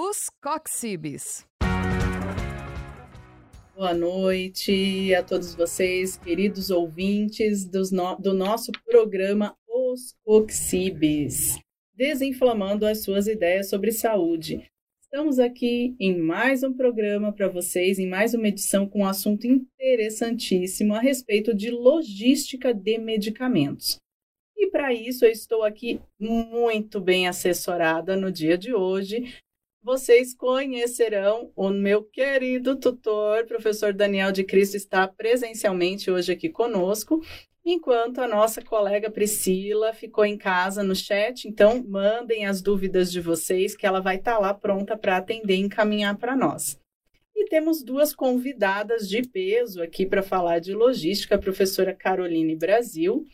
Os Coxibes. Boa noite a todos vocês, queridos ouvintes no, do nosso programa Os Coxibes, desinflamando as suas ideias sobre saúde. Estamos aqui em mais um programa para vocês, em mais uma edição com um assunto interessantíssimo a respeito de logística de medicamentos. E para isso eu estou aqui muito bem assessorada no dia de hoje vocês conhecerão o meu querido tutor, professor Daniel de Cristo, está presencialmente hoje aqui conosco, enquanto a nossa colega Priscila ficou em casa no chat. Então, mandem as dúvidas de vocês, que ela vai estar tá lá pronta para atender e encaminhar para nós. E temos duas convidadas de peso aqui para falar de logística, a professora Caroline Brasil,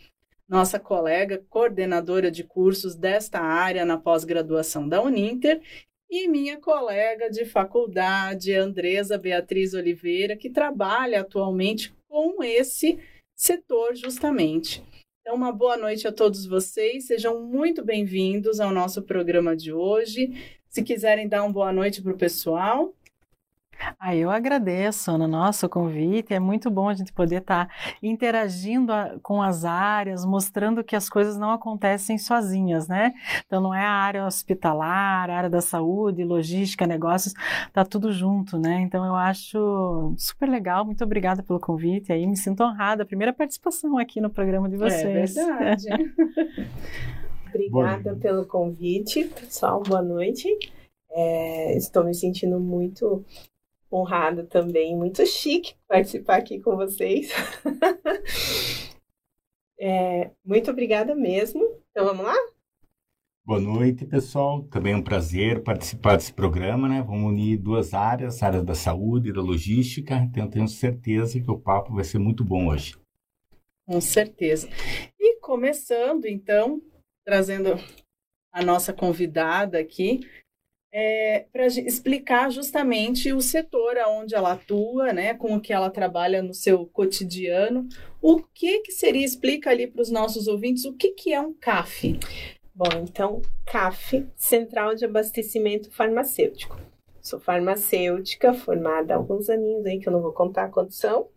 nossa colega coordenadora de cursos desta área na pós-graduação da Uninter, e minha colega de faculdade, Andresa Beatriz Oliveira, que trabalha atualmente com esse setor justamente. Então, uma boa noite a todos vocês, sejam muito bem-vindos ao nosso programa de hoje. Se quiserem dar uma boa noite para o pessoal. Ah, eu agradeço, Ana, nosso convite. É muito bom a gente poder estar tá interagindo a, com as áreas, mostrando que as coisas não acontecem sozinhas, né? Então, não é a área hospitalar, a área da saúde, logística, negócios, tá tudo junto, né? Então, eu acho super legal. Muito obrigada pelo convite. Aí, me sinto honrada. A primeira participação aqui no programa de é vocês. É verdade. obrigada pelo convite, pessoal. Boa noite. É, estou me sentindo muito honrado também, muito chique participar aqui com vocês. é, muito obrigada mesmo. Então vamos lá? Boa noite, pessoal. Também é um prazer participar desse programa, né? Vamos unir duas áreas, a área da saúde e da logística. Então, tenho certeza que o papo vai ser muito bom hoje. Com certeza. E começando, então, trazendo a nossa convidada aqui, é, para explicar justamente o setor onde ela atua, né, com o que ela trabalha no seu cotidiano. O que, que seria, explica ali para os nossos ouvintes, o que, que é um CAF? Bom, então, CAF, Central de Abastecimento Farmacêutico. Sou farmacêutica, formada há alguns aninhos aí, que eu não vou contar quantos são.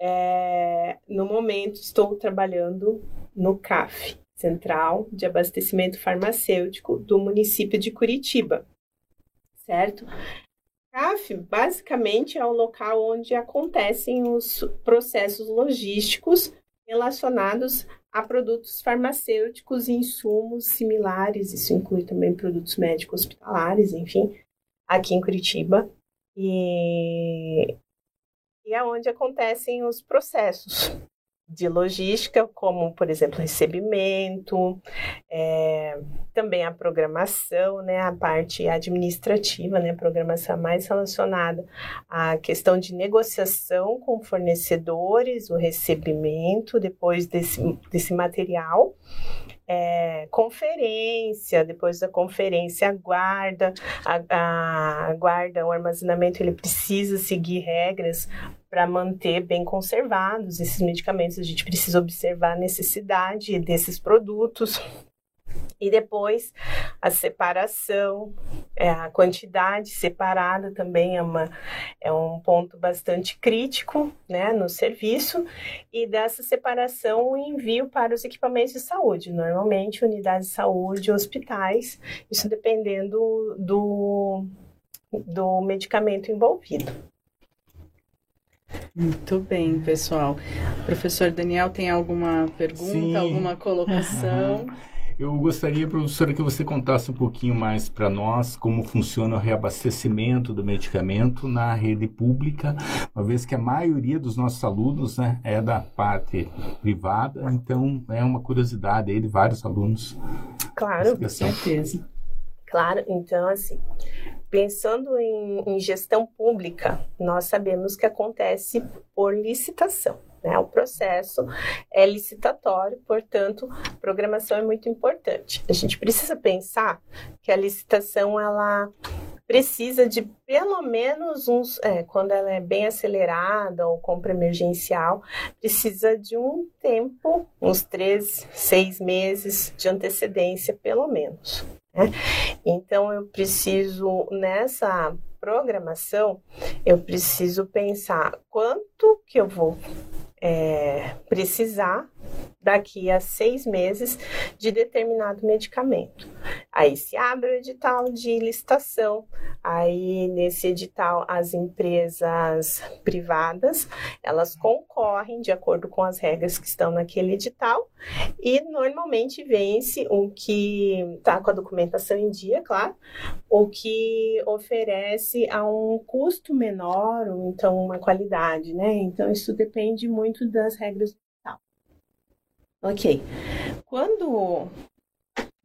É, no momento, estou trabalhando no CAF, Central de Abastecimento Farmacêutico do município de Curitiba, certo? CAF basicamente é o local onde acontecem os processos logísticos relacionados a produtos farmacêuticos e insumos similares, isso inclui também produtos médicos hospitalares, enfim, aqui em Curitiba. E, e é onde acontecem os processos de logística, como, por exemplo, recebimento, é, também a programação, né, a parte administrativa, né, a programação mais relacionada à questão de negociação com fornecedores, o recebimento depois desse, desse material, é, conferência, depois da conferência aguarda, a, a, guarda, o armazenamento ele precisa seguir regras para manter bem conservados esses medicamentos. A gente precisa observar a necessidade desses produtos. E depois a separação, é, a quantidade separada também é, uma, é um ponto bastante crítico né, no serviço. E dessa separação, o envio para os equipamentos de saúde, normalmente unidades de saúde, hospitais, isso dependendo do, do medicamento envolvido. Muito bem, pessoal. Professor Daniel, tem alguma pergunta, Sim. alguma colocação? Uhum. Eu gostaria, professora, que você contasse um pouquinho mais para nós como funciona o reabastecimento do medicamento na rede pública, uma vez que a maioria dos nossos alunos né, é da parte privada, então é uma curiosidade aí de vários alunos. Claro, com certeza. Claro, então assim, pensando em, em, gestão pública, nós sabemos que acontece por licitação. Né? O processo é licitatório, portanto, programação é muito importante. A gente precisa pensar que a licitação ela precisa de pelo menos uns, é, quando ela é bem acelerada ou compra emergencial, precisa de um tempo, uns três, seis meses de antecedência, pelo menos. Né? Então, eu preciso, nessa programação, eu preciso pensar quanto que eu vou é, precisar daqui a seis meses de determinado medicamento. Aí se abre o edital de licitação, aí nesse edital as empresas privadas, elas concorrem de acordo com as regras que estão naquele edital e normalmente vence o que está com a documentação em dia, claro, o que oferece a um custo menor ou então uma qualidade, né? Então isso depende muito das regras do. Ok. Quando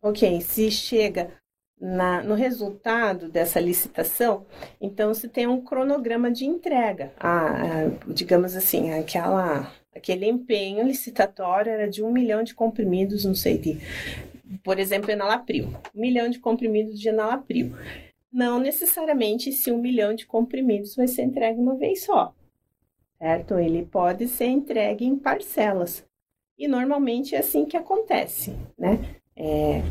Ok, se chega na, no resultado dessa licitação, então se tem um cronograma de entrega. A, a, digamos assim, aquela, aquele empenho licitatório era de um milhão de comprimidos, não sei, de, por exemplo, enalapril. Um milhão de comprimidos de enalapril. Não necessariamente esse um milhão de comprimidos vai ser entregue uma vez só, certo? Ele pode ser entregue em parcelas. E normalmente é assim que acontece, né? É,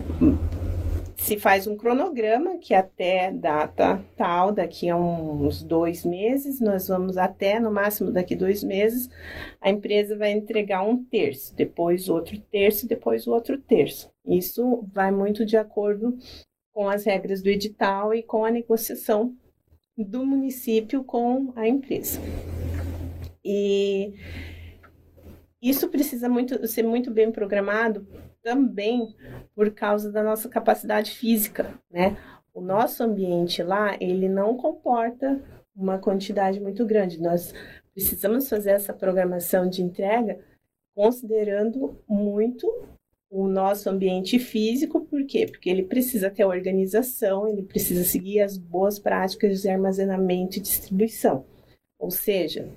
se faz um cronograma que até data tal, daqui a uns dois meses, nós vamos até no máximo daqui dois meses, a empresa vai entregar um terço, depois outro terço, depois outro terço. Isso vai muito de acordo com as regras do edital e com a negociação do município com a empresa. E isso precisa muito, ser muito bem programado também por causa da nossa capacidade física, né? O nosso ambiente lá, ele não comporta uma quantidade muito grande. Nós precisamos fazer essa programação de entrega considerando muito o nosso ambiente físico, por quê? Porque ele precisa ter organização, ele precisa seguir as boas práticas de armazenamento e distribuição. Ou seja,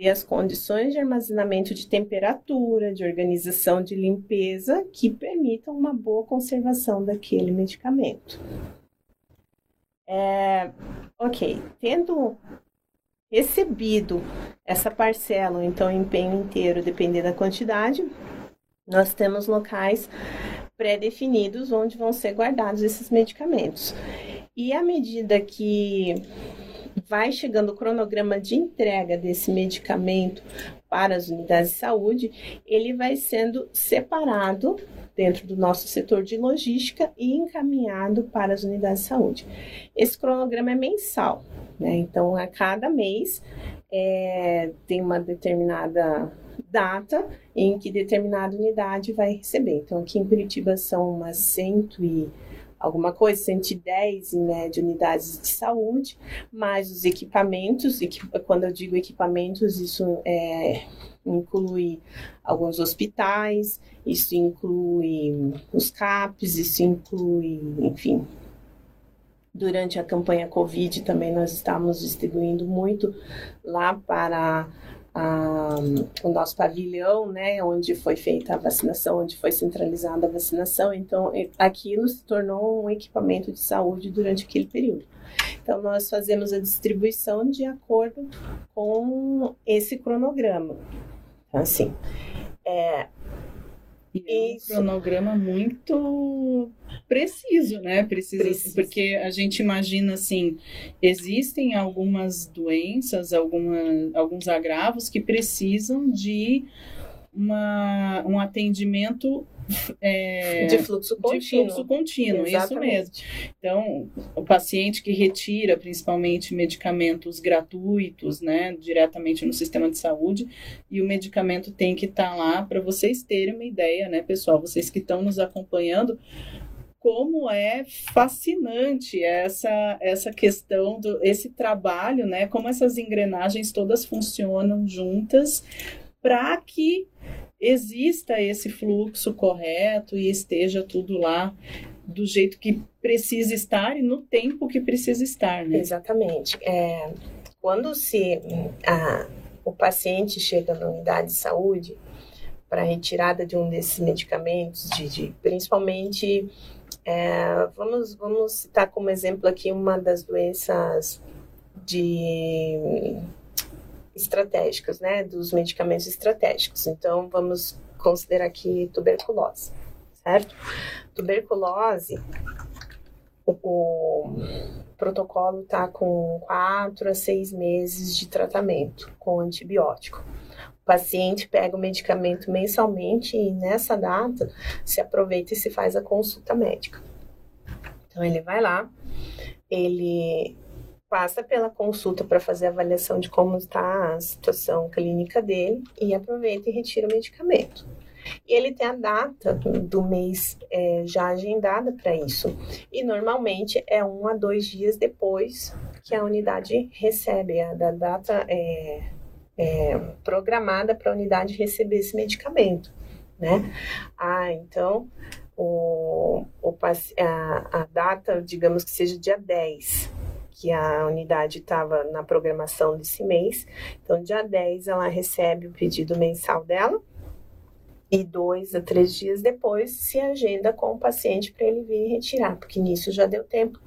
ter as condições de armazenamento de temperatura, de organização de limpeza que permitam uma boa conservação daquele medicamento. É, ok, tendo recebido essa parcela, ou então empenho inteiro, dependendo da quantidade, nós temos locais pré-definidos onde vão ser guardados esses medicamentos. E à medida que vai chegando o cronograma de entrega desse medicamento para as unidades de saúde, ele vai sendo separado dentro do nosso setor de logística e encaminhado para as unidades de saúde. Esse cronograma é mensal, né? Então, a cada mês é, tem uma determinada data em que determinada unidade vai receber. Então, aqui em Curitiba são umas cento e alguma coisa, 110 em média unidades de saúde, mais os equipamentos, quando eu digo equipamentos, isso é, inclui alguns hospitais, isso inclui os CAPs, isso inclui, enfim. Durante a campanha Covid também nós estávamos distribuindo muito lá para a, o nosso pavilhão, né, onde foi feita a vacinação, onde foi centralizada a vacinação. Então, aquilo se tornou um equipamento de saúde durante aquele período. Então, nós fazemos a distribuição de acordo com esse cronograma. Então, assim, é, e é um cronograma muito preciso, né? Preciso, preciso, porque a gente imagina assim, existem algumas doenças, alguma, alguns agravos que precisam de uma, um atendimento é, de fluxo contínuo. De fluxo contínuo, isso mesmo. Então, o paciente que retira principalmente medicamentos gratuitos, né, diretamente no sistema de saúde, e o medicamento tem que estar tá lá para vocês terem uma ideia, né, pessoal, vocês que estão nos acompanhando, como é fascinante essa essa questão do esse trabalho, né? Como essas engrenagens todas funcionam juntas para que exista esse fluxo correto e esteja tudo lá do jeito que precisa estar e no tempo que precisa estar, né? Exatamente. É, quando se a, o paciente chega na unidade de saúde para retirada de um desses medicamentos, de, de principalmente É, vamos, vamos citar como exemplo aqui uma das doenças de estratégicas, né, dos medicamentos estratégicos. Então, vamos considerar aqui tuberculose, certo? Tuberculose, o, o protocolo está com quatro a seis meses de tratamento com antibiótico. O paciente pega o medicamento mensalmente e nessa data se aproveita e se faz a consulta médica. Então ele vai lá, ele passa pela consulta para fazer a avaliação de como está a situação clínica dele e aproveita e retira o medicamento. E ele tem a data do mês é, já agendada para isso. E normalmente é um a dois dias depois que a unidade recebe, a da data é, é, programada para a unidade receber esse medicamento. Né? Ah, então o, o, a, a data, digamos que seja dia 10 que a unidade estava na programação desse mês. Então, dia 10, ela recebe o pedido mensal dela e dois a três dias depois se agenda com o paciente para ele vir retirar, porque nisso já deu tempo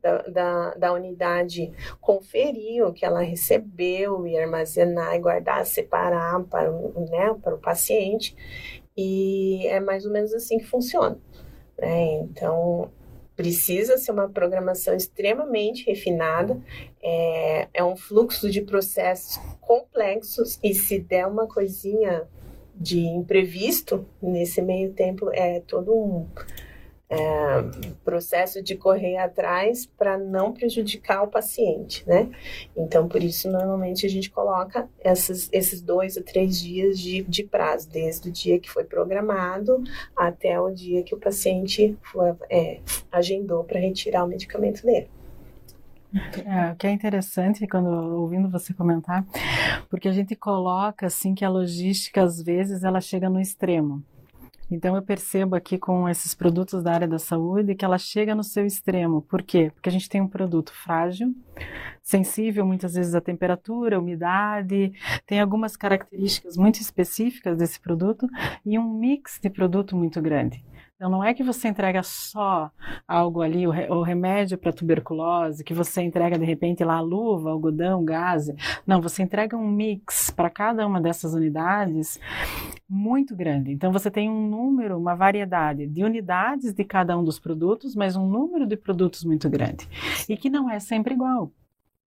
da, da, da, unidade conferir o que ela recebeu e armazenar e guardar, separar para, né, para o paciente. E é mais ou menos assim que funciona. Né? Então, precisa ser uma programação extremamente refinada, é, é um fluxo de processos complexos e se der uma coisinha de imprevisto nesse meio tempo é todo um é, processo de correr atrás para não prejudicar o paciente, né? Então, por isso, normalmente a gente coloca esses, esses dois a três dias de, de prazo, desde o dia que foi programado até o dia que o paciente foi, é, agendou para retirar o medicamento dele. É, o que é interessante quando ouvindo você comentar, porque a gente coloca assim que a logística às vezes ela chega no extremo. Então eu percebo aqui com esses produtos da área da saúde que ela chega no seu extremo. Por quê? Porque a gente tem um produto frágil, sensível muitas vezes à temperatura, à umidade, tem algumas características muito específicas desse produto e um mix de produto muito grande. Então, não é que você entrega só algo ali, o, remédio para tuberculose, que você entrega de repente lá a luva, algodão, gás. Não, você entrega um mix para cada uma dessas unidades muito grande. Então, você tem um número, uma variedade de unidades de cada um dos produtos, mas um número de produtos muito grande. E que não é sempre igual.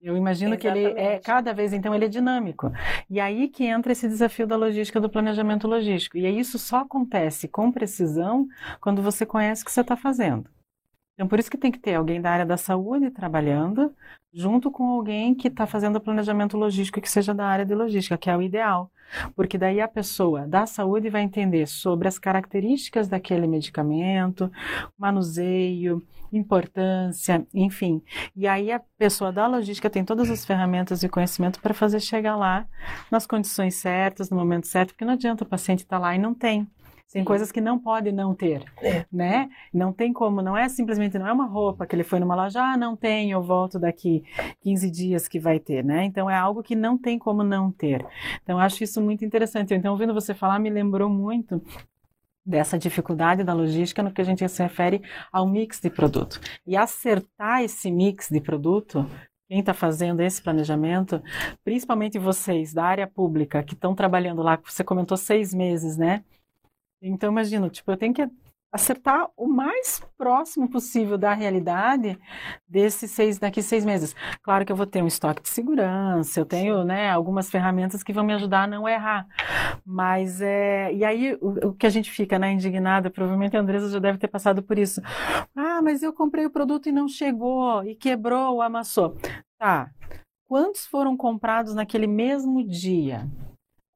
Eu imagino Exatamente. que ele é cada vez então ele é dinâmico. E aí que entra esse desafio da logística do planejamento logístico. E isso só acontece com precisão quando você conhece o que você está fazendo. Então, por isso que tem que ter alguém da área da saúde trabalhando, junto com alguém que está fazendo o planejamento logístico que seja da área de logística, que é o ideal. Porque daí a pessoa da saúde vai entender sobre as características daquele medicamento, manuseio, importância, enfim. E aí a pessoa da logística tem todas as ferramentas e conhecimento para fazer chegar lá nas condições certas, no momento certo, porque não adianta o paciente estar tá lá e não tem. Tem coisas que não pode não ter, é. né? Não tem como, não é simplesmente, não é uma roupa que ele foi numa loja, ah, não tem, eu volto daqui 15 dias que vai ter, né? Então é algo que não tem como não ter. Então acho isso muito interessante. Então, ouvindo você falar, me lembrou muito dessa dificuldade da logística no que a gente se refere ao mix de produto. E acertar esse mix de produto quem está fazendo esse planejamento, principalmente vocês da área pública que estão trabalhando lá, você comentou seis meses, né? Então, imagino, tipo, eu tenho que acertar o mais próximo possível da realidade desses seis daqui seis meses. Claro que eu vou ter um estoque de segurança, eu tenho né, algumas ferramentas que vão me ajudar a não errar. Mas é e aí o, o que a gente fica né, indignada, provavelmente a Andresa já deve ter passado por isso. Ah, mas eu comprei o produto e não chegou e quebrou ou amassou. Tá. Quantos foram comprados naquele mesmo dia?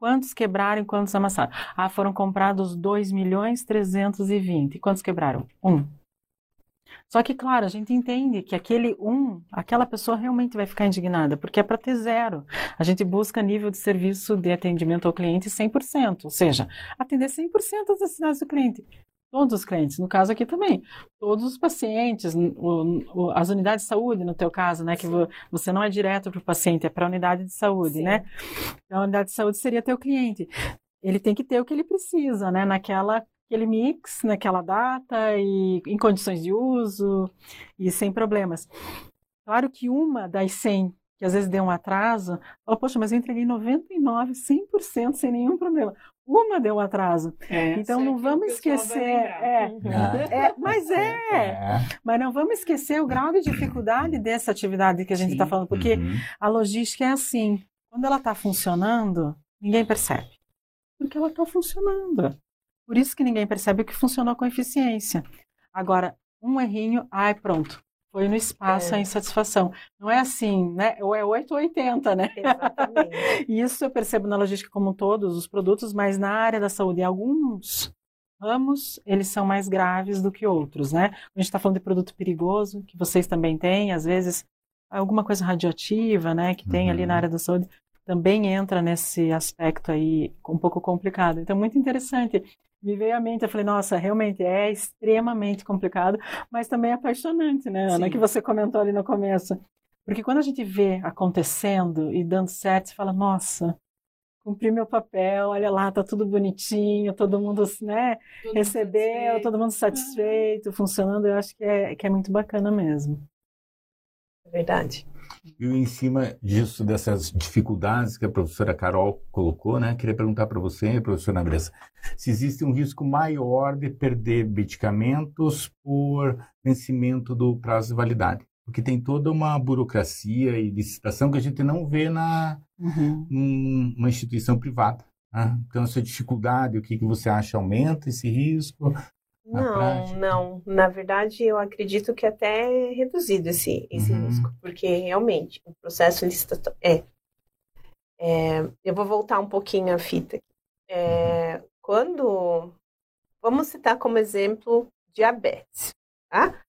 Quantos quebraram e quantos amassaram? Ah, foram comprados 2 milhões 320. Quantos quebraram? Um. Só que, claro, a gente entende que aquele um, aquela pessoa realmente vai ficar indignada, porque é para ter zero. A gente busca nível de serviço de atendimento ao cliente 100%, ou seja, atender 100% das necessidades do cliente. Todos os clientes, no caso aqui também, todos os pacientes, o, o, as unidades de saúde, no teu caso, né, que você não é direto para o paciente, é para a unidade de saúde, Sim. né? Então, a unidade de saúde seria teu cliente. Ele tem que ter o que ele precisa, né, naquela aquele mix naquela data e em condições de uso e sem problemas. Claro que uma das 100 que às vezes deu um atraso, fala, poxa, mas eu entreguei 99, 100% sem nenhum problema. Uma deu um atraso. É, então não vamos esquecer. É, é, mas é, É. mas não vamos esquecer o grau de dificuldade dessa atividade que a gente está falando, porque Uhum. a logística é assim. Quando ela está funcionando, ninguém percebe. Porque ela está funcionando. Por isso que ninguém percebe que funcionou com eficiência. Agora, um errinho, ai, pronto. Foi no espaço É. a insatisfação. Não é assim, né? Ou é 8 ou 80, né? Exatamente. E isso eu percebo na logística como todos os produtos, mas na área da saúde, alguns ramos, eles são mais graves do que outros, né? A gente está falando de produto perigoso, que vocês também têm, às vezes alguma coisa radioativa, né, que tem ali na Uhum. área da saúde, também entra nesse aspecto aí um pouco complicado. Então, muito interessante. Me veio à mente, eu falei, nossa, realmente é extremamente complicado, mas também é apaixonante, né, Ana, Sim. que você comentou ali no começo. Porque quando a gente vê acontecendo e dando certo, você fala, nossa, cumpri meu papel, olha lá, tá tudo bonitinho, todo mundo, né, Todo recebeu, satisfeito. todo mundo satisfeito, funcionando, eu acho que é, que é muito bacana mesmo. É verdade. E em cima disso, dessas dificuldades que a professora Carol colocou, né, queria perguntar para você, professora Andressa, se existe um risco maior de perder medicamentos por vencimento do prazo de validade. Porque tem toda uma burocracia e licitação que a gente não vê na, Uhum. numa instituição privada. né? Então, essa dificuldade, o que, que você acha aumenta esse risco? Não, prática? não. Na verdade, eu acredito que até é reduzido esse, esse Uhum. risco, porque realmente o processo licitatório é, é. Eu vou voltar um pouquinho a fita. É, Quando. Vamos citar como exemplo diabetes, tá?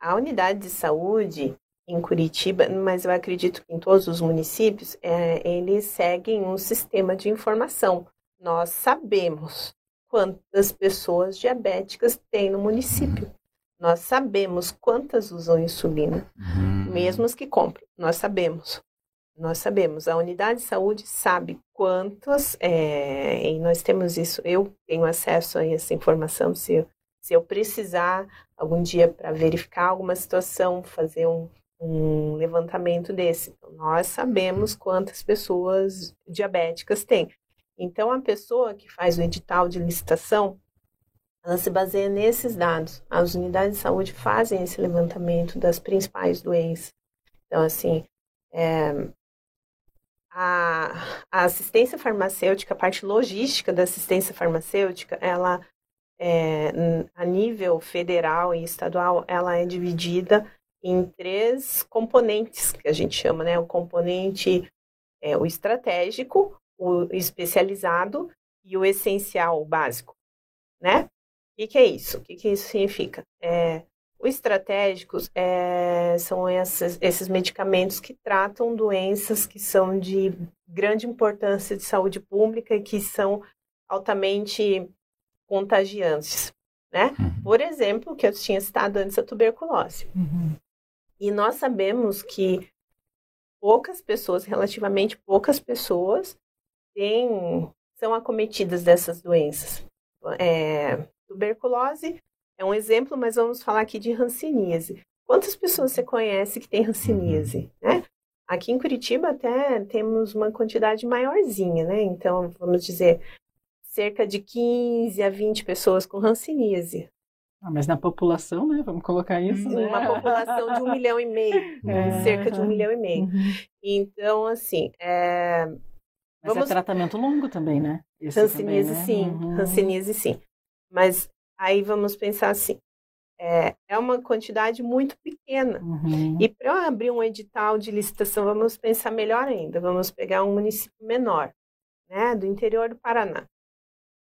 A unidade de saúde em Curitiba, mas eu acredito que em todos os municípios, é, eles seguem um sistema de informação. Nós sabemos quantas pessoas diabéticas tem no município. Nós sabemos quantas usam insulina, Uhum. mesmo as que compram. Nós sabemos. Nós sabemos. A unidade de saúde sabe quantas, é, e nós temos isso. Eu tenho acesso a essa informação. Se eu, se eu precisar algum dia para verificar alguma situação, fazer um, um levantamento desse. Então, nós sabemos quantas pessoas diabéticas tem. Então, a pessoa que faz o edital de licitação, ela se baseia nesses dados. As unidades de saúde fazem esse levantamento das principais doenças. Então, assim, é, a, a assistência farmacêutica, a parte logística da assistência farmacêutica, ela, é, a nível federal e estadual, ela é dividida em três componentes, que a gente chama, né? O componente, é, o estratégico, o especializado e o essencial, o básico, né? O que, que é isso? O que, que isso significa? É, os estratégicos é, são esses, esses medicamentos que tratam doenças que são de grande importância de saúde pública e que são altamente contagiantes, né? Uhum. Por exemplo, o que eu tinha citado antes, a tuberculose. Uhum. E nós sabemos que poucas pessoas, relativamente poucas pessoas, têm, são acometidas dessas doenças. É, tuberculose é um exemplo, mas vamos falar aqui de hanseníase. Quantas pessoas você conhece que tem hanseníase, né? Aqui em Curitiba até temos uma quantidade maiorzinha, né? Então, vamos dizer, cerca de 15 a 20 pessoas com hanseníase. Ah, mas na população, né? Vamos colocar isso, né? Uma população de um milhão e meio, É. cerca de um milhão e meio. Uhum. Então, assim, é, Mas Vamos- é tratamento longo também, né? Esse hanseníase também, né? sim, Uhum. hanseníase sim. Mas aí vamos pensar assim, é, é uma quantidade muito pequena. Uhum. E para eu abrir um edital de licitação, vamos pensar melhor ainda. Vamos pegar um município menor, né, do interior do Paraná.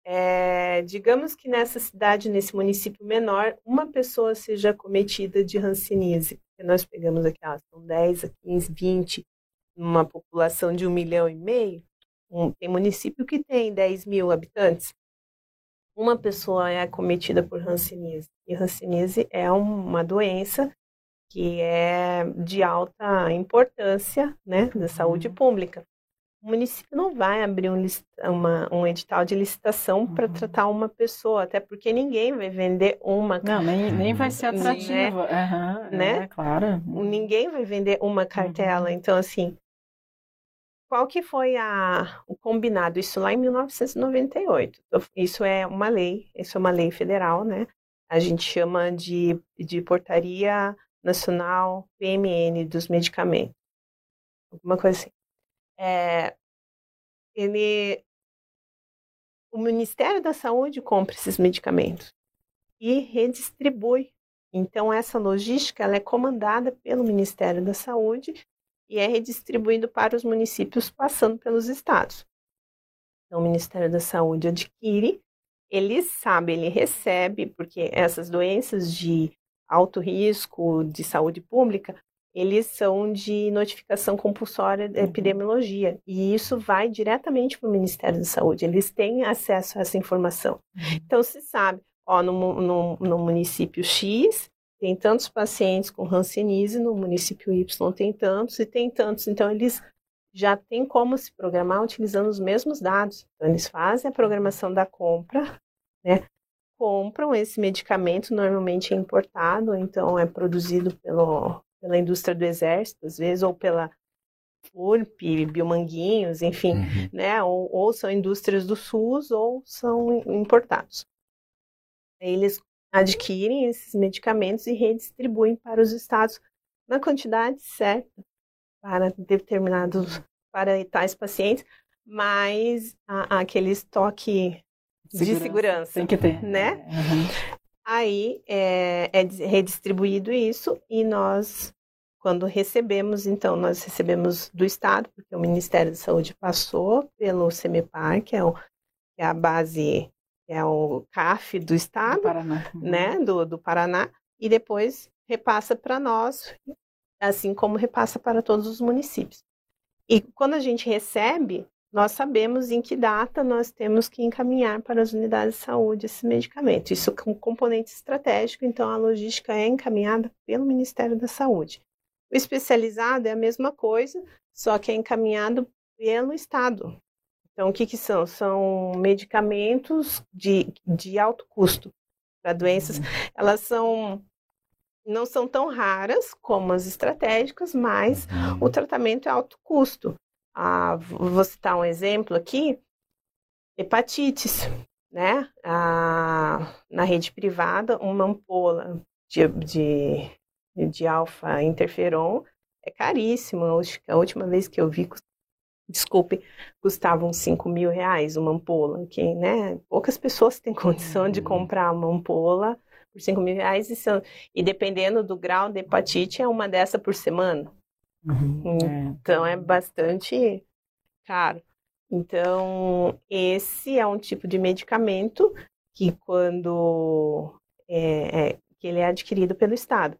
É, digamos que nessa cidade, nesse município menor, uma pessoa seja acometida de hanseníase. Nós pegamos aqui, ah, são 10 a 15, 20, numa população de um milhão e meio. Um- tem município que tem 10 mil habitantes. Uma pessoa é acometida por hanseníase. E hanseníase é uma doença que é de alta importância né, da saúde pública. o município não vai abrir um, uma, um edital de licitação para uhum. tratar uma pessoa, até porque ninguém vai vender uma Não, nem, nem vai ser atrativo. Né? Uhum, né? É, claro. Ninguém vai vender uma cartela. Uhum. Então, assim, qual que foi a, o combinado? Isso lá em 1998. Isso é uma lei, isso é uma lei federal, né? A gente chama de, de Portaria Nacional PMN dos Medicamentos. Alguma coisa assim é, ele, o Ministério da Saúde compra esses medicamentos e redistribui. Então essa logística ela é comandada pelo Ministério da Saúde e é redistribuído para os municípios passando pelos estados. Então o Ministério da Saúde adquire, ele sabe, ele recebe, porque essas doenças de alto risco de saúde pública eles são de notificação compulsória da uhum. epidemiologia. E isso vai diretamente para o Ministério da Saúde. Eles têm acesso a essa informação. Uhum. Então, se sabe, ó, no, no, no município X tem tantos pacientes com Hanseníase, no município Y tem tantos, e tem tantos. Então, eles já têm como se programar utilizando os mesmos dados. Então, eles fazem a programação da compra, né? compram esse medicamento, normalmente é importado, então é produzido pelo, pela indústria do exército, às vezes, ou pela FURP, Biomanguinhos, enfim, uhum. né? Ou, ou, são indústrias do SUS ou são importados. Eles adquirem esses medicamentos e redistribuem para os estados na quantidade certa para determinados, para tais pacientes, mas a, aquele estoque segurança. de segurança, tem que ter, né? Uhum. Aí é, é redistribuído isso e nós, quando recebemos, então, nós recebemos do Estado, porque o Ministério da Saúde passou pelo CEMEPAR, que é, o, que é a base, é o CAF do Estado, do Paraná, né, do, do Paraná, e depois repassa para nós, assim como repassa para todos os municípios. E quando a gente recebe, nós sabemos em que data nós temos que encaminhar para as unidades de saúde esse medicamento. Isso é um componente estratégico, então a logística é encaminhada pelo Ministério da Saúde. O especializado é a mesma coisa, só que é encaminhado pelo Estado. Então, o que, que são? São medicamentos de, de alto custo para doenças. Uhum. Elas são não são tão raras como as estratégicas, mas o uhum. tratamento é alto custo. Ah, vou citar um exemplo aqui: hepatites, né? Ah, na rede privada, uma ampola de, de, de alfa-interferon é caríssimo. A última vez que eu vi, desculpe, custava uns 5 mil reais uma ampola, que, né? Poucas pessoas têm condição de uhum. comprar uma ampola por 5 mil reais e, são, e dependendo do grau de hepatite, é uma dessa por semana. Uhum, é. Então é bastante caro. Então, esse é um tipo de medicamento que quando é, é, que ele é adquirido pelo Estado.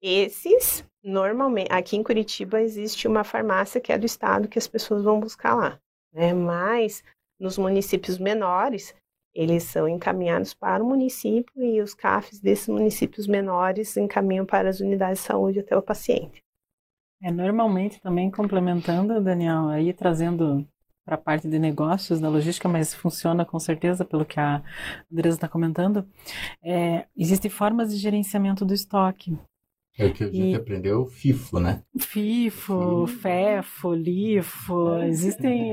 Esses, normalmente, aqui em Curitiba existe uma farmácia que é do Estado que as pessoas vão buscar lá, né? Mas nos municípios menores, eles são encaminhados para o município e os CAFs desses municípios menores encaminham para as unidades de saúde até o paciente. É, normalmente também complementando, Daniel, aí trazendo para a parte de negócios da logística, mas funciona com certeza pelo que a Andresa está comentando, é, existem formas de gerenciamento do estoque. É o que a gente e... aprendeu, FIFO, né? FIFO, FEFO, LIFO, existem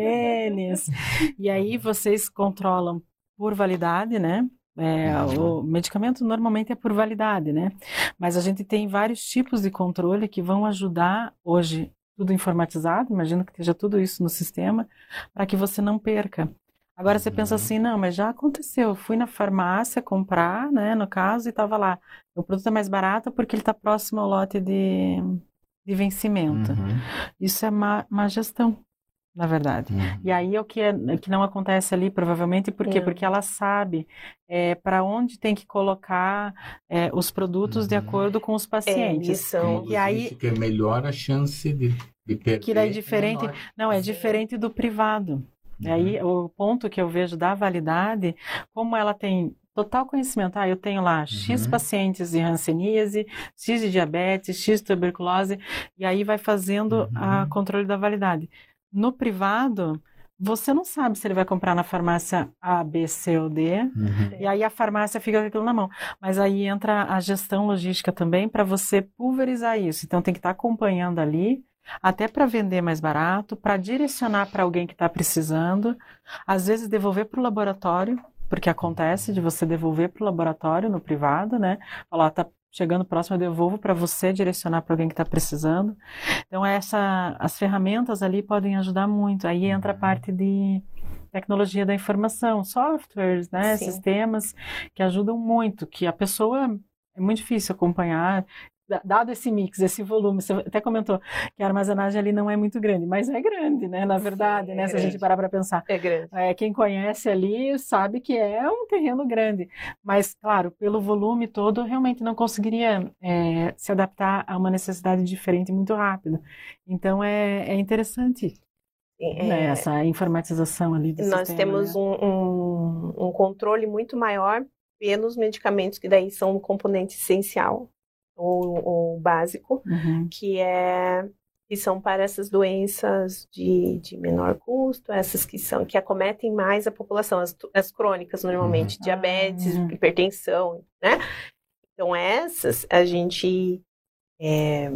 N's. E aí vocês controlam por validade, né? É, o medicamento normalmente é por validade, né? Mas a gente tem vários tipos de controle que vão ajudar hoje tudo informatizado, imagino que esteja tudo isso no sistema, para que você não perca. Agora você pensa uhum. assim, não, mas já aconteceu, eu fui na farmácia comprar, né, no caso, e estava lá, o produto é mais barato porque ele está próximo ao lote de, de vencimento. Uhum. Isso é má, má gestão, na verdade. Uhum. E aí é o que, é, que não acontece ali, provavelmente, por quê? É. Porque ela sabe é, para onde tem que colocar é, os produtos uhum. de acordo com os pacientes. São... E aí que melhora a chance de, de perder. Que é diferente, menor. não, é diferente do privado. Uhum. Aí o ponto que eu vejo da validade, como ela tem total conhecimento. Ah, eu tenho lá X uhum. pacientes de hanseníase, X de diabetes, X de tuberculose, e aí vai fazendo uhum. a controle da validade. No privado, você não sabe se ele vai comprar na farmácia A, B, C ou D, Uhum. e aí a farmácia fica com aquilo na mão. Mas aí entra a gestão logística também para você pulverizar isso. Então tem que estar acompanhando ali, até para vender mais barato, para direcionar para alguém que está precisando, às vezes devolver para o laboratório, porque acontece de você devolver para o laboratório no privado, né? Falar, tá chegando próximo, eu devolvo para você direcionar para alguém que está precisando. Então essa, as ferramentas ali podem ajudar muito. Aí entra a parte de tecnologia da informação, softwares, né, Sim. sistemas que ajudam muito, que a pessoa é muito difícil acompanhar, dado esse mix, esse volume, você até comentou que a armazenagem ali não é muito grande, mas é grande, né, na verdade, Sim, né, é se a gente grande. parar para pensar. É grande. É, quem conhece ali sabe que é um terreno grande, mas claro, pelo volume todo, realmente não conseguiria é, se adaptar a uma necessidade diferente muito rápido. Então é, é interessante É, né, essa informatização ali do nós sistema, temos né? um, um, um controle muito maior pelos medicamentos que daí são um componente essencial ou, ou básico, Uhum. que é que são para essas doenças de, de menor custo, essas que são que acometem mais a população, as, as crônicas normalmente, Uhum. diabetes, Uhum. hipertensão, né? Então essas a gente é,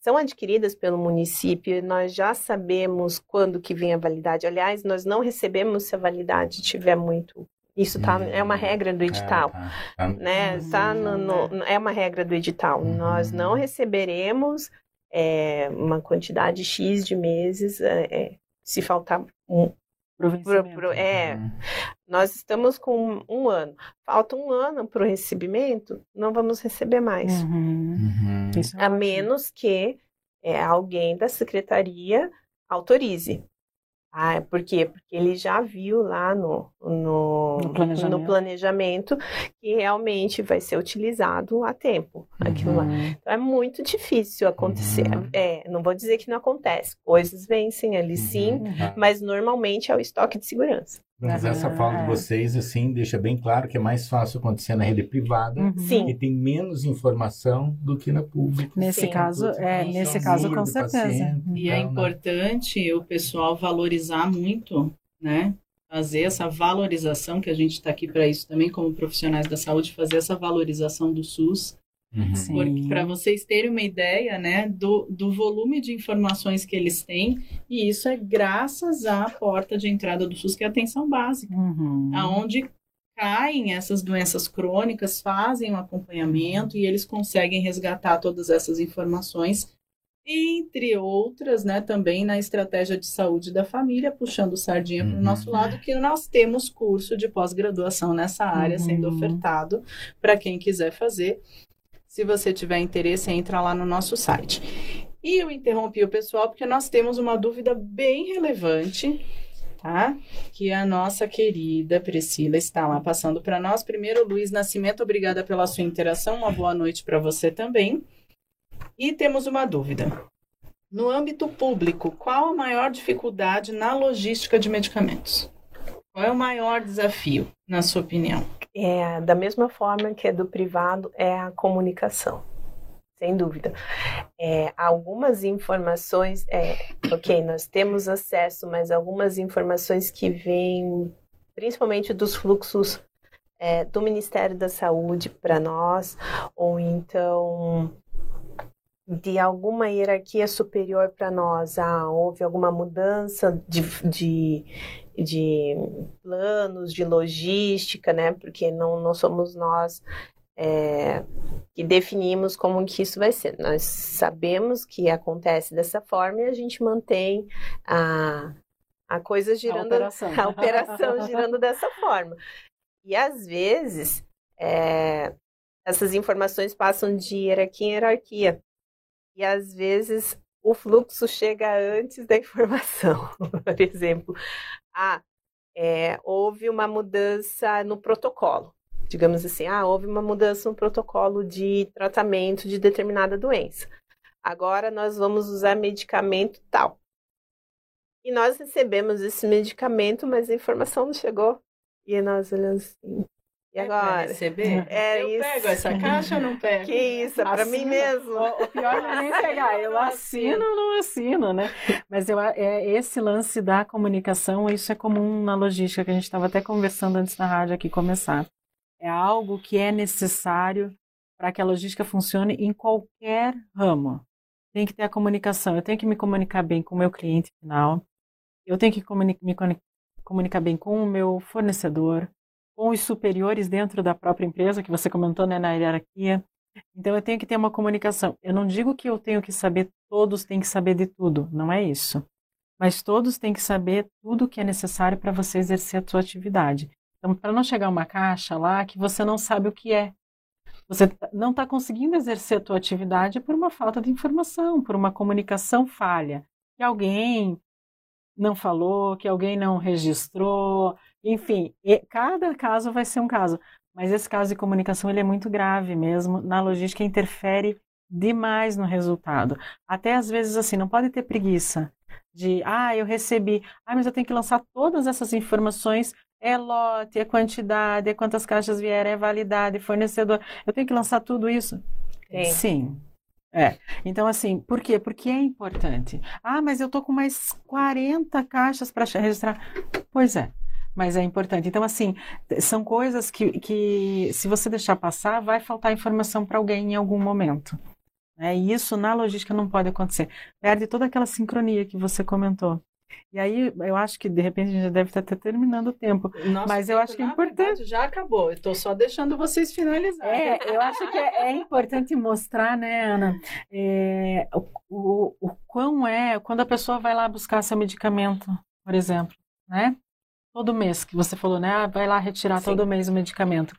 são adquiridas pelo município, e nós já sabemos quando que vem a validade. Aliás, nós não recebemos se a validade tiver muito. Isso tá, Hum. é uma regra do edital Ah, tá. Tá. né? Uhum. Tá no, no- é uma regra do edital. Uhum. Nós não receberemos é, uma quantidade X de meses é, é, se faltar um. Pro pro- é, Uhum. nós estamos com um ano. Falta um ano para o recebimento, não vamos receber mais. Uhum. Uhum. É A menos que é, alguém da secretaria autorize. Ah, por quê? Porque ele já viu lá no, no, No planejamento. no planejamento que realmente vai ser utilizado a tempo aquilo lá. Uhum. Então é muito difícil acontecer. Uhum. É, não vou dizer que não acontece. Coisas vencem ali sim, Uhum. Mas normalmente é o estoque de segurança. Mas essa fala é. de vocês, assim, deixa bem claro que é mais fácil acontecer na rede privada, Uhum. Sim. que tem menos informação do que na pública. Nesse Sim. caso, é, nesse caso, com certeza. paciente E é tal, né? importante o pessoal valorizar muito, né? Fazer essa valorização, que a gente está aqui para isso também, como profissionais da saúde, fazer essa valorização do SUS. Uhum. Para vocês terem uma ideia, né, do, do volume de informações que eles têm, e isso é graças à porta de entrada do SUS, que é a atenção básica, Uhum. aonde caem essas doenças crônicas, fazem o acompanhamento e eles conseguem resgatar todas essas informações, entre outras, né, também na estratégia de saúde da família, puxando sardinha para o Uhum. nosso lado, que nós temos curso de pós-graduação nessa área Uhum. sendo ofertado para quem quiser fazer. Se você tiver interesse, entra lá no nosso site. E eu interrompi o pessoal porque nós temos uma dúvida bem relevante, tá? Que a nossa querida Priscila está lá passando para nós. Primeiro, Luiz Nascimento, obrigada pela sua interação. Uma boa noite para você também. E temos uma dúvida. No âmbito público, qual a maior dificuldade na logística de medicamentos? Qual é o maior desafio, na sua opinião? É, da mesma forma que é do privado, é a comunicação. Sem dúvida. É, algumas informações, é, ok, nós temos acesso, mas algumas informações que vêm principalmente dos fluxos é, do Ministério da Saúde para nós, ou então de alguma hierarquia superior para nós. Ah, houve alguma mudança de, de, de planos, de logística, né? Porque não, não somos nós é, que definimos como que isso vai ser. Nós sabemos que acontece dessa forma e a gente mantém a, a coisa girando, operação. a operação girando dessa forma. E às vezes é, essas informações passam de hierarquia em hierarquia. E às vezes o fluxo chega antes da informação. Por exemplo, ah, é, houve uma mudança no protocolo. Digamos assim, ah, houve uma mudança no protocolo de tratamento de determinada doença. Agora nós vamos usar medicamento tal. E nós recebemos esse medicamento, mas a informação não chegou. E nós olhamos assim, E agora? receber? É eu isso. pego essa caixa ou não pego? Que isso, é pra mim mesmo. O, o pior não é nem pegar, eu assino ou não assino, né? Mas eu, a- é esse lance da comunicação, isso é comum na logística, que a gente estava até conversando antes da rádio aqui começar. É algo que é necessário para que a logística funcione em qualquer ramo. Tem que ter a comunicação, eu tenho que me comunicar bem com o meu cliente final, eu tenho que comuni- me comuni- comunicar bem com o meu fornecedor, com os superiores dentro da própria empresa, que você comentou né, na hierarquia. Então eu tenho que ter uma comunicação. Eu não digo que eu tenho que saber, todos têm que saber de tudo, não é isso. Mas todos têm que saber tudo o que é necessário para você exercer a sua atividade. Então, para não chegar uma caixa lá que você não sabe o que é. Você tá- não está conseguindo exercer a tua atividade por uma falta de informação, por uma comunicação falha. Que alguém não falou, que alguém não registrou, enfim, e cada caso vai ser um caso. Mas esse caso de comunicação ele é muito grave mesmo. Na logística interfere demais no resultado. Até às vezes assim, não pode ter preguiça de, ah, eu recebi, ah, mas eu tenho que lançar todas essas informações, é lote, é quantidade, é quantas caixas vieram, é validade, fornecedor. Eu tenho que lançar tudo isso? Tem. Sim. É. Então, assim, por quê? Porque é importante. Ah, mas eu tô com mais 40 caixas para registrar. Pois é, mas é importante. Então, assim, são coisas que, que se você deixar passar, vai faltar informação para alguém em algum momento. Né? E isso na logística não pode acontecer. Perde toda aquela sincronia que você comentou. E aí, eu acho que de repente a gente já deve estar até terminando o tempo. Mas eu acho que é importante. verdade, Já acabou. Eu tô só deixando vocês finalizarem. É, eu acho que é, é importante mostrar, né, Ana, é, o, o, o quão é, quando a pessoa vai lá buscar seu medicamento, por exemplo, né? Todo mês que você falou, né? ah, Vai lá retirar Sim. todo mês o medicamento.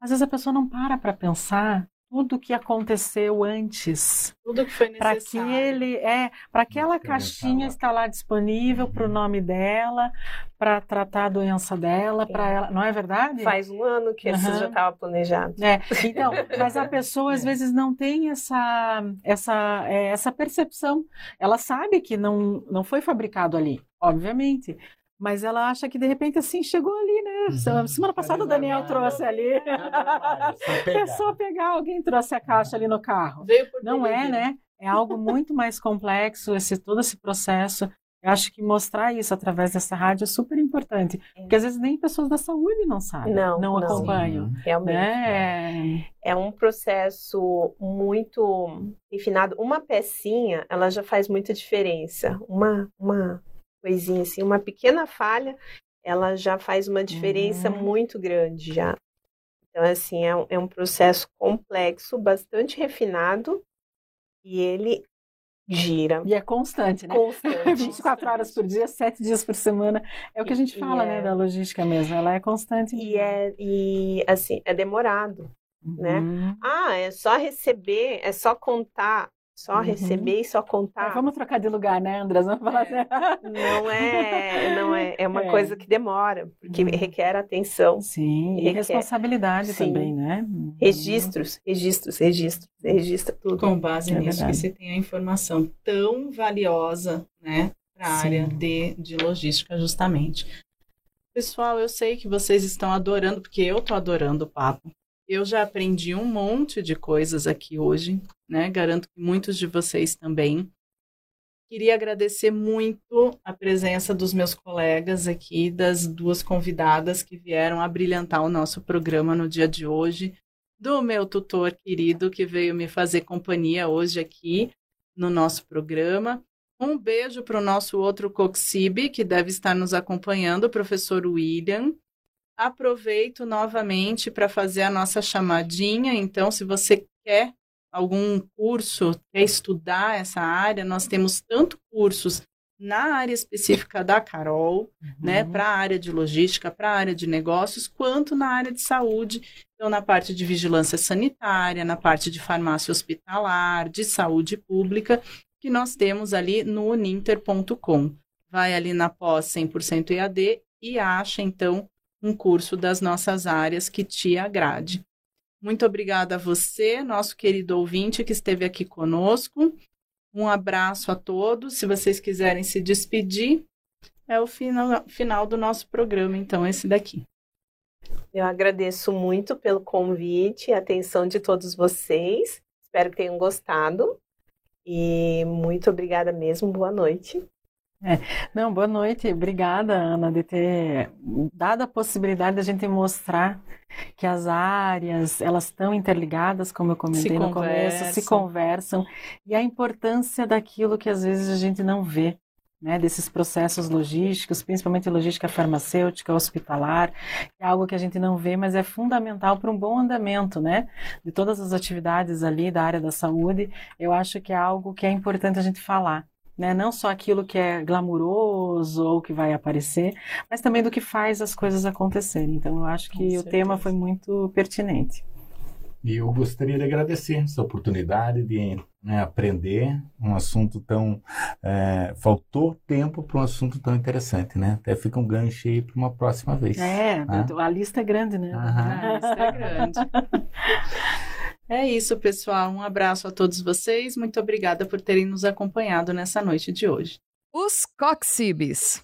Às vezes a pessoa não para para pensar tudo o que aconteceu antes Tudo que foi para que necessário. ele é para aquela caixinha lá. estar lá disponível para o nome dela, para tratar a doença dela, para ela, não é verdade? Faz um ano que isso Aham. já estava planejado. É, então, mas a pessoa às vezes não tem essa, essa, é, essa percepção. Ela sabe que não, não foi fabricado ali, obviamente. Mas ela acha que de repente assim chegou ali, né? Uhum. Semana passada o Daniel Nada? trouxe ali. Nada, só pegar. É só pegar, alguém trouxe a caixa ali no carro. Veio por Não é, né? É algo muito mais complexo, esse, todo esse processo. Eu acho que mostrar isso através dessa rádio é super importante. Porque às vezes nem pessoas da saúde não sabem, Não, não. acompanham. Realmente. Né? É um processo muito refinado. Uma pecinha, ela já faz muita diferença. Uma, uma coisinha assim, uma pequena falha, ela já faz uma diferença Uhum. muito grande já. Então, assim, é um, é um processo complexo, bastante refinado, e ele gira E é constante, né? constante. 24 horas por dia, 7 dias por semana. É o que a gente fala, né, é- da logística mesmo. Ela é constante. E é, e, assim, é demorado. né? Uhum. Ah, é só receber, é só contar, só Uhum. receber e só Ah, contar. vamos trocar de lugar, né, Andras? Vamos falar assim. Não é, não é, é uma É. coisa que demora, porque Uhum. requer atenção. Sim, e Requer. responsabilidade Sim. também, né? Registros, registros, registros, registra tudo. Com base É nisso verdade. que você tem a informação tão valiosa, né, para a área de, de logística, justamente. Pessoal, eu sei que vocês estão adorando, porque eu tô adorando o papo. Eu já aprendi um monte de coisas aqui hoje, né? Garanto que muitos de vocês também. Queria agradecer muito a presença dos meus colegas aqui, das duas convidadas que vieram a brilhantar o nosso programa no dia de hoje do meu tutor querido que veio me fazer companhia hoje aqui no nosso programa. Um beijo para o nosso outro Coxibe, que deve estar nos acompanhando, o professor William. Aproveito novamente para fazer a nossa chamadinha. Então, se você quer algum curso, quer estudar essa área, nós temos tanto cursos na área específica da Carol, né, Uhum. para a área de logística, para a área de negócios, quanto na área de saúde. Então, na parte de vigilância sanitária, na parte de farmácia hospitalar, de saúde pública, que nós temos ali no uninter.com. Vai ali na pós 100% EAD e acha, então, um curso das nossas áreas que te agrade. Muito obrigada a você, nosso querido ouvinte que esteve aqui conosco. Um abraço a todos. Se vocês quiserem se despedir, é o final, final do nosso programa, então, esse daqui. Eu agradeço muito pelo convite e atenção de todos vocês. Espero que tenham gostado. E muito obrigada mesmo. Boa noite. É. Não, boa noite. Obrigada, Ana, de ter dado a possibilidade de a gente mostrar que as áreas, elas estão interligadas, como eu comentei no começo, se conversam, e a importância daquilo que às vezes a gente não vê. Né, desses processos logísticos, principalmente logística farmacêutica, hospitalar, é algo que a gente não vê, mas é fundamental para um bom andamento, né, de todas as atividades ali da área da saúde. Eu acho que é algo que é importante a gente falar né? Não só aquilo que é glamuroso ou que vai aparecer, mas também do que faz as coisas acontecerem. Então, eu acho que o tema foi muito pertinente. E eu gostaria de agradecer essa oportunidade de né, aprender um assunto tão. É, faltou tempo para um assunto tão interessante, né? Até fica um gancho aí para uma próxima vez. É, né? a lista é grande, né? Aham. A lista é grande. É isso, pessoal. Um abraço a todos vocês. Muito obrigada por terem nos acompanhado nessa noite de hoje. Os Coxibes.